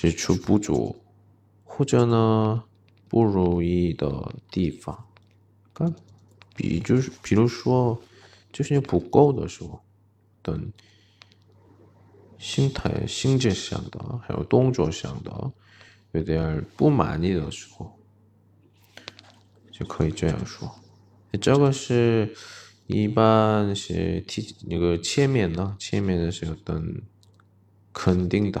指出不足或者呢不如意的地方。看。比就是比如说，就是你不够的时候，等心态、心智上的，还有动作上的有点不满意的时候，就可以这样说。这个是一般是提那个前面呢，前面的是等肯定的，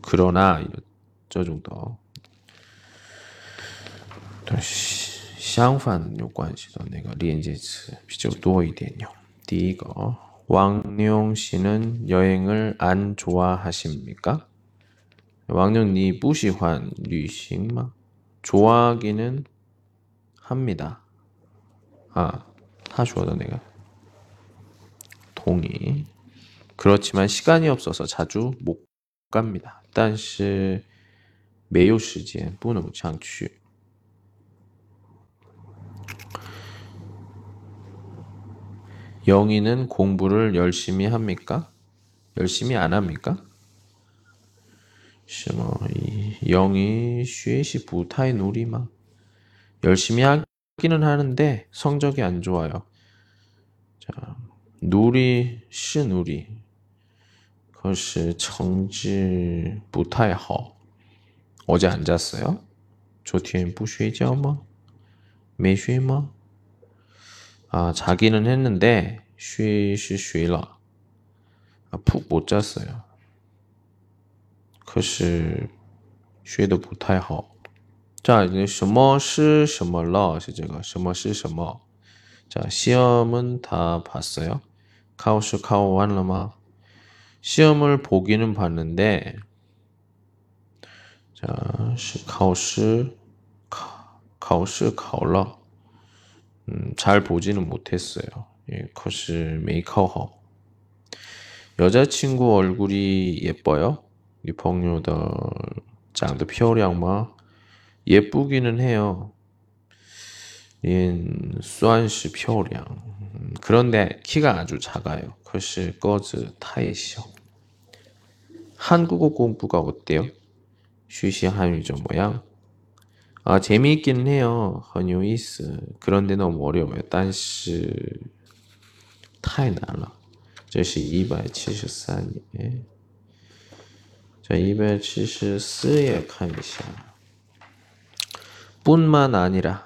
그러나这种的。对，相反有关系的那个连接词比较多一点用。第一个，王룡씨는여행을안좋아하십니 까？ 王룡你不喜欢旅行吗？좋아하기는합니 다。 啊，他说的那个同意。그렇지만시간이없어서자주못 갑니 다。 但是没有时间，不能常去。 영희는 공부를 열심히 합니까? 열심히 안 합니까? 什么영희 学习不太努力吗? 열심히 하기는 하는데 성적이 안 좋아요. 자, 누리 是努力 可是成绩不太好. 어제 안 잤어요? 昨天不睡觉吗?没睡吗? 아, 자기는 했는데 쉬시 쉬라. 아, 푹못 잤어요. 可是学的不太好. 자, 이제 什么是什么了是这个什么是什么. 자, 시험은 다 봤어요. 카오스 카오 완러마. 시험을 보기는 봤는데 자, 考试考试考了 음, 잘 보지는 못했어요. 예, 컷을 메이커허. 여자친구 얼굴이 예뻐요? 이朋友的 장도 漂亮吗? 예쁘기는 해요. 算是漂亮. 음, 그런데 키가 아주 작아요. 可是个子太小. 한국어 공부가 어때요? 学习汉语怎么样? 아, 재미있기는 해요. 很有意思. 그런데 너무 어려워요. 但是太难了.这是173页. 자, 274에 看一下. 뿐만 아니라,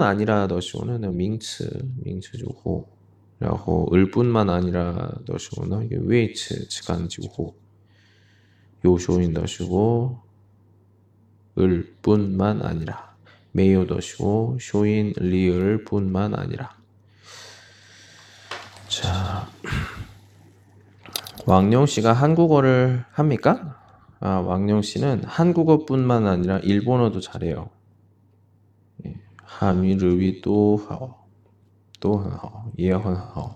아니라 너시오는 밍츠 밍츠주호 그리고 을뿐만 아니라 너시오는 이게 웨이츠 지간주호 요쇼인 너시고 을뿐만 아니라 메요 너시고 쇼인 리을뿐만 아니라 자 왕룡 씨가 한국어를 합니까? 아 왕룡 씨는 한국어뿐만 아니라 일본어도 잘해요. 예, 한위 르위 또 하오. 또 하오. 예, 하오.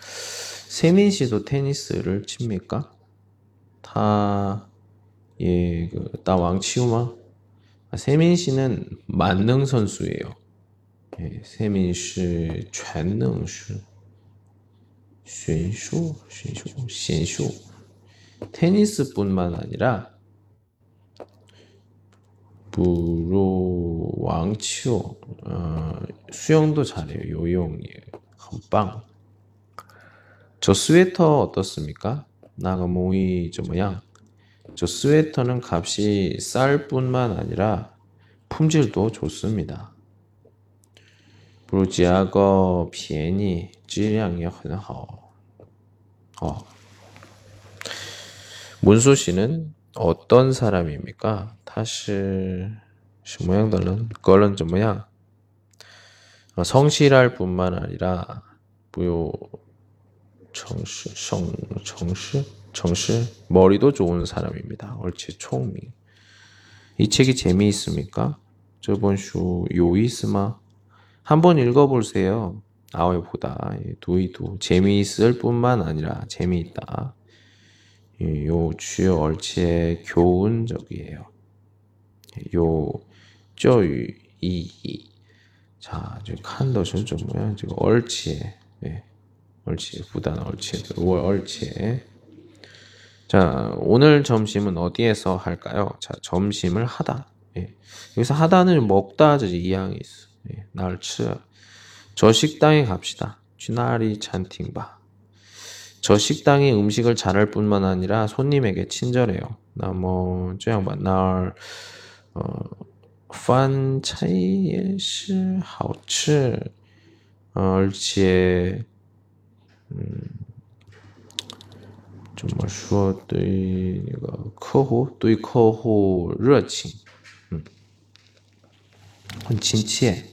세민 씨도 테니스를 칩니까? 다 다왕치우마 아, 세민 씨는 만능 선수예요. 예, 세민 씨全能수 选手, 选手, 选手. 테니스뿐만 아니라 무로왕 치오. 어, 아, 수영도 잘해요. 요용이에요 건빵. 저 스웨터 어떻습니까? 나가 모이 저 뭐야 저 스웨터는 값이 쌀 뿐만 아니라 품질도 좋습니다. 브루지아거 비엔이 질량이 很好 어. 문수 씨는 어떤 사람입니까? 다시 모양 달른 걸은 좀 뭐야? 어, 성실할 뿐만 아니라 부요 정수 성 정수 정수 머리도 좋은 사람입니다. 얼치 총미. 이 책이 재미있습니까? 저번 주 요이스마 한번 읽어보세요. 아웨보다 두이도 재미있을 뿐만 아니라 재미있다. 요 주요 얼치의 교훈적이에요. 요 쪼유 이이 자, 지금 칸더는 좀 뭐야? 지금 얼치에 예. 얼치 부단 얼치에 월 얼치에 자, 오늘 점심은 어디에서 할까요? 자, 점심을 하다. 예. 여기서 하다는 먹다 저 이양이 있어. 예. 날츠 저 식당에 갑시다. 쥐나리 찬팅바. 저 식당이 음식을 잘할 뿐만 아니라 손님에게 친절해요. 나뭐 쩌양바 날 어, 饭菜也是好吃，而且，嗯，怎么说对那个客户对客户热情，嗯，很亲切。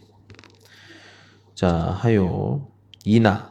자还有伊娜，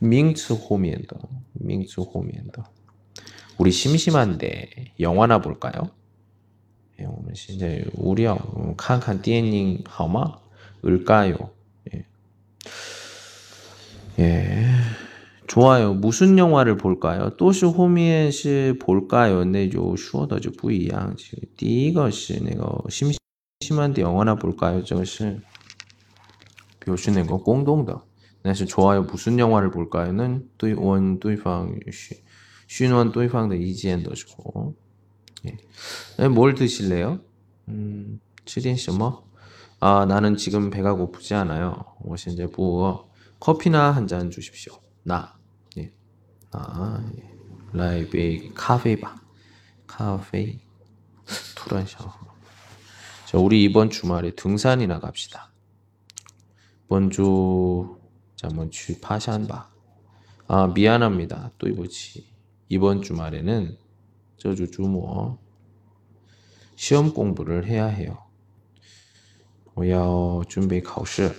名词后面的名词后面的우리심심한데영화나볼까요哎，我们现在无聊，看看电影好吗？ 을까요? 예. 예. 좋아요. 무슨 영화를 볼까요? 都是后面是 볼까요? 那就说的就不一样第一个是那个 심심한데 영화나 볼까요? 这个是表示那个공동的 但是 좋아요. 무슨 영화를 볼까요?는 对问对方询问对方的意见的时候 예. 뭘 드실래요? 음, 吃点什么? 아, 나는 지금 배가 고프지 않아요. 我现在不饿. 커피나 한 잔 주십시오. 나. 예. 아, 예. 来一杯咖啡吧. 카페. 투란 샤워. 자, 우리 이번 주말에 등산이나 갑시다. 먼주 자, 먼주 파샨바. 아, 미안합니다. 또 이거지. 이번 주말에는 저주 주모 시험 공부를 해야 해요. 我要准备考试。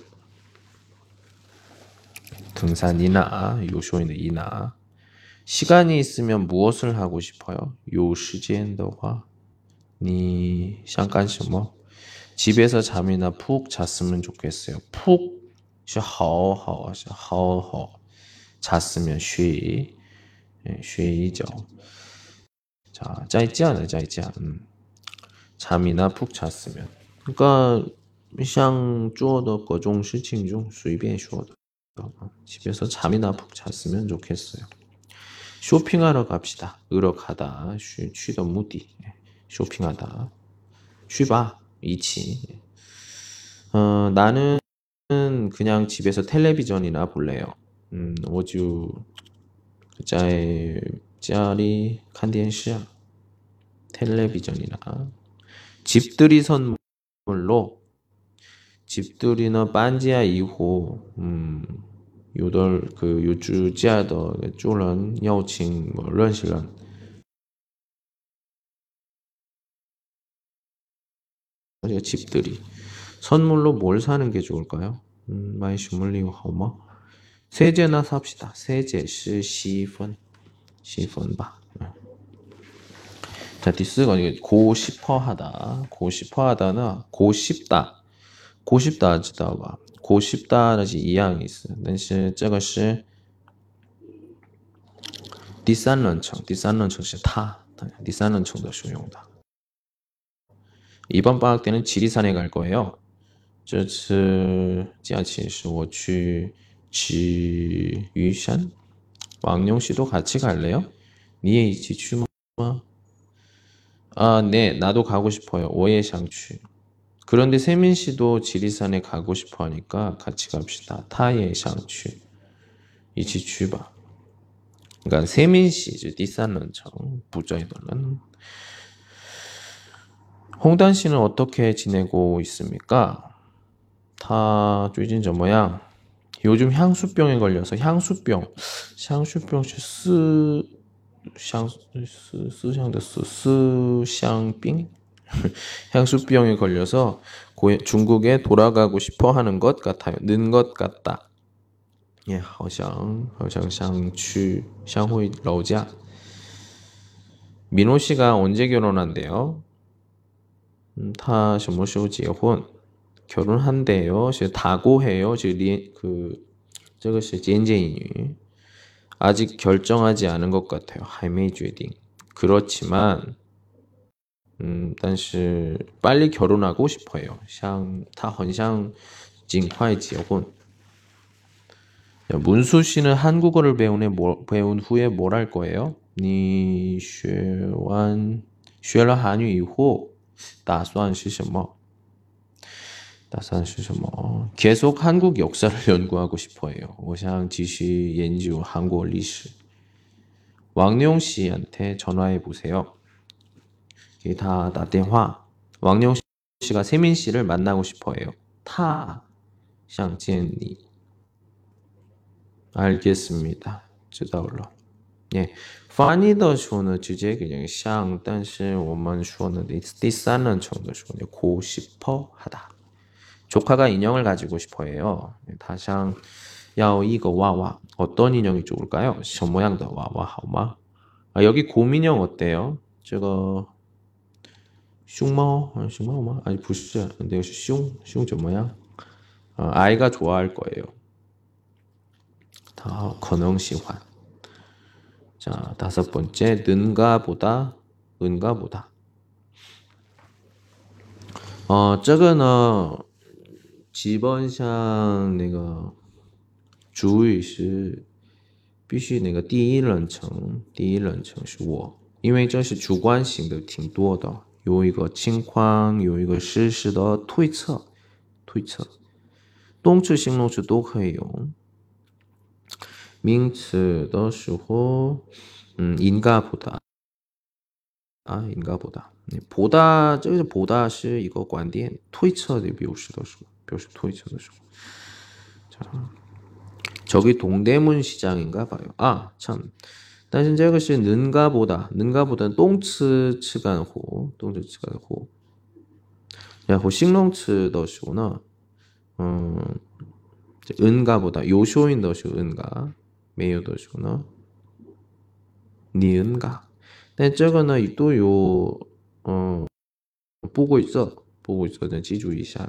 등산이나 요쇼인이나 시간이 있으면 무엇을 하고 싶어요? 요 시간的话 니 잠깐 什么? 집에서 잠이나 푹 잤으면 좋겠어요. 푹, 是好好,是好好 잤으면 쉬, 쉬一觉. 자, 再见了,再见. 음. 잠이나 푹 잤으면. 그러니까 像做的各种事情中随便说的 집에서 잠이나 푹 잤으면 좋겠어요. 쇼핑하러 갑시다. 으러 가다. 쉬, 쉬더 무디. 쇼핑하다. 쉬바. 이치. 어, 나는 저는 그냥 집에서 텔레비전이나 볼래요. 음, 我就 짜이 그 짜리 칸디엔시아 텔레비전이나. 음, 그 뭐, 집들이 선물로 집들이나 반지야 이후 음 요돌 그 요주지아더 쪼런 여친 뭐 이런 시간 집들이. 선물로 뭘 사는 게 좋을까요? 음, 많이 주물리고 하마. 세제나 삽시다. 세제, 시, 시분. 시분 봐. 자, 디스가 이게 고 싶어 하다. 고 싶어 하다는 고 싶다. 고 싶다 知道吧?고 싶다 是一样意思.但是这个是第三人称，第三人称是他，第三人称的时候用的。 이번 방학 때는 지리산에 갈 거예요. 这次假期是我去 지유산? 왕용 씨도 같이 갈래요? 니에 이치 추마? 아, 네, 나도 가고 싶어요. 오예샹취. 그런데 세민 씨도 지리산에 가고 싶어 하니까 같이 갑시다. 타예샹취. 이치 취바. 그러니까 세민 씨, 저 디산런청 부자이들은 홍단 씨는 어떻게 지내고 있습니까? 타最近 怎么样? 요즘 향수병에 걸려서 향수병, 향수병 스香思思想的思思想病 향수병에 걸려서 고, 중국에 돌아가고 싶어 하는 것 같아요. 는 것 같다. 예, 好像好像想去想回老家. 민호 씨가 언제 결혼한대요? 음, 他什么时候结婚? 결혼한대요. 다고해요. 그, 这个是间接英语. 아직 결정하지 않은 것 같아요. 还没决定. 그렇지만, 음, 但是 빨리 결혼하고 싶어요. 想他很想尽快结婚. 문수 씨는 한국어를 배운, 뭐, 배운 후에 뭘 할 거예요? 你学完学了韩语以后打算是什么? 打算是什么? 계속 한국 역사를 연구하고 싶어요. 我想继续研究 한국 历史. 왕룡 씨한테 전화해 보세요. 다 다电话. 왕룡 씨가 세민 씨를 만나고 싶어요. 타, 想见你. 알겠습니다. 知道了. 예, 翻译的时候呢直接可能像但是我们说呢第三人称的时候呢고 싶어 하다. 조카가 인형을 가지고 싶어해요. 다샹 야오 이거 와와 어떤 인형이 좋을까요? 저 모양도 와와 하마. 아, 여기 곰인형 어때요? 저거 슝마오 슝마오마 아니 부시 근데 슝슝저 모양 어, 아이가 좋아할 거예요. 다 건능喜欢. 자 다섯 번째 는가보다 은가보다. 어, 这个呢 基本上那个主语是必须那个第一人称，第一人称是我，因为这是主观性的挺多的，有一个情况，有一个事实的推测，推测，动词、形容词都可以用。名词的时候，嗯，应该不大啊，应该不大。你不大，这个是不大是一个观点推测的表示的时候。 표식 토이 쳐서죠. 저기 동대문 시장인가 봐요. 아, 참.但是 제가 씨 는가보다 는가보다는 똥츠 츠간호 똥츠 츠간호 야호 싱롱츠 더시구나. 음 은가보다 요쇼인 더시 은가 메요 더시구나. 니은가. 근데 저거는 또요 어 보고 있어. 보고 있어. 그냥 지주 이샤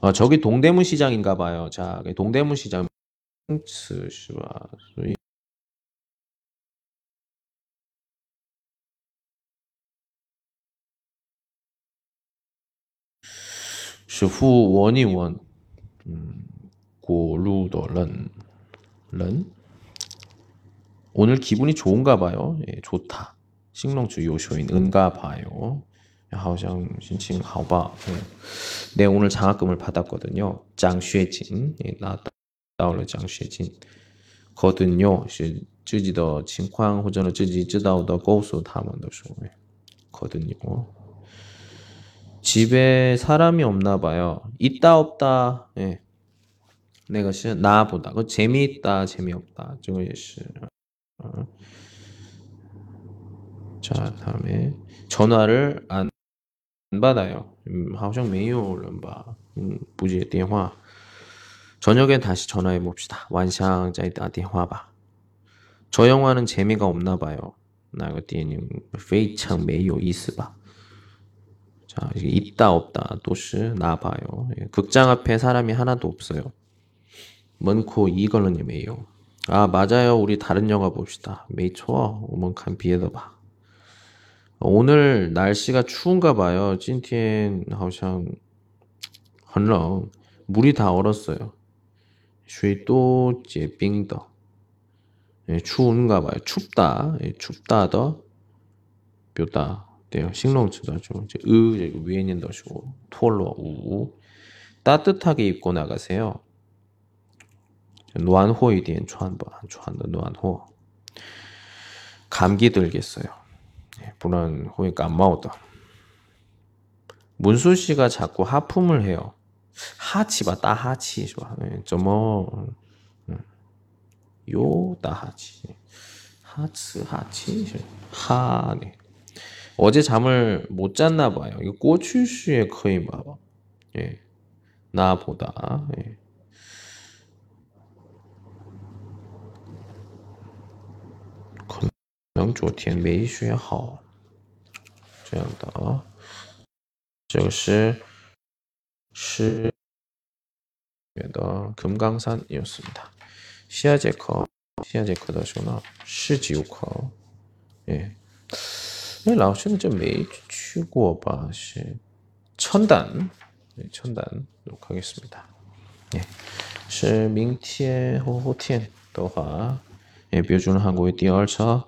어, 저기 동대문 시장인가 봐요. 자, 그 동대문 시장. 후 원이 원. 음, 고루더 런. 런. 오늘 기분이 좋은가 봐요. 예, 좋다. 식농주 요쇼인 은가 봐요. 好像 心情 好吧. 네, 오늘 장학금을 받았거든요. 장쉐진. 예, 나다오了 장쉐진. 거든요. 是自己的情况或者自己知道的告诉他们的说. 거든요. 집에 사람이 없나 봐요. 있다 없다. 예. 내가 시 나보다. 그 재미있다, 재미없다. 这个也是. 어. 자, 다음에 전화를 안, 안 받아요. 음, 好像没有人吧. 음, 不接电话. 저녁에 다시 전화해 봅시다. 완상再打电话吧. 저 영화는 재미가 없나 봐요. 那个电影非常没有意思吧. 자, 이게 있다 없다 또시 나봐요. 예, 극장 앞에 사람이 하나도 없어요. 먼코 이걸로니 메요. 아 맞아요. 우리 다른 영화 봅시다. 메이초어 오먼칸 비에더봐. 오늘 날씨가 추운가 봐요. 찐티엔 하우샹 헐렁 물이 다 얼었어요. 쉐또 제빙더 예, 추운가 봐요. 춥다. 예, 춥다 더 묘다. 돼요. 식농치다 좀 이제 으 위에 있는 더시고 톨로 우 따뜻하게 입고 나가세요. 노안호이디엔 한 번, 한 번, 노안호. 감기 들겠어요. 불안 호의 깜마오다. 문수 씨가 자꾸 하품을 해요. 하치바 따하치 좋아. 저뭐 요 따하치. 하츠 하치 하네. 어제 잠을 못 잤나 봐요. 이거 꼬추슈의 거의 봐. 예. 나보다. 예. 能昨天没学好， 这样的啊，这个是是的금강산이었습니다시아제커시아제커的时候呢，十九课，哎，哎，老师呢就没去过吧？是천단천단록하겠습니다 예， 是明天或后天的话，哎，标准韩国第二册。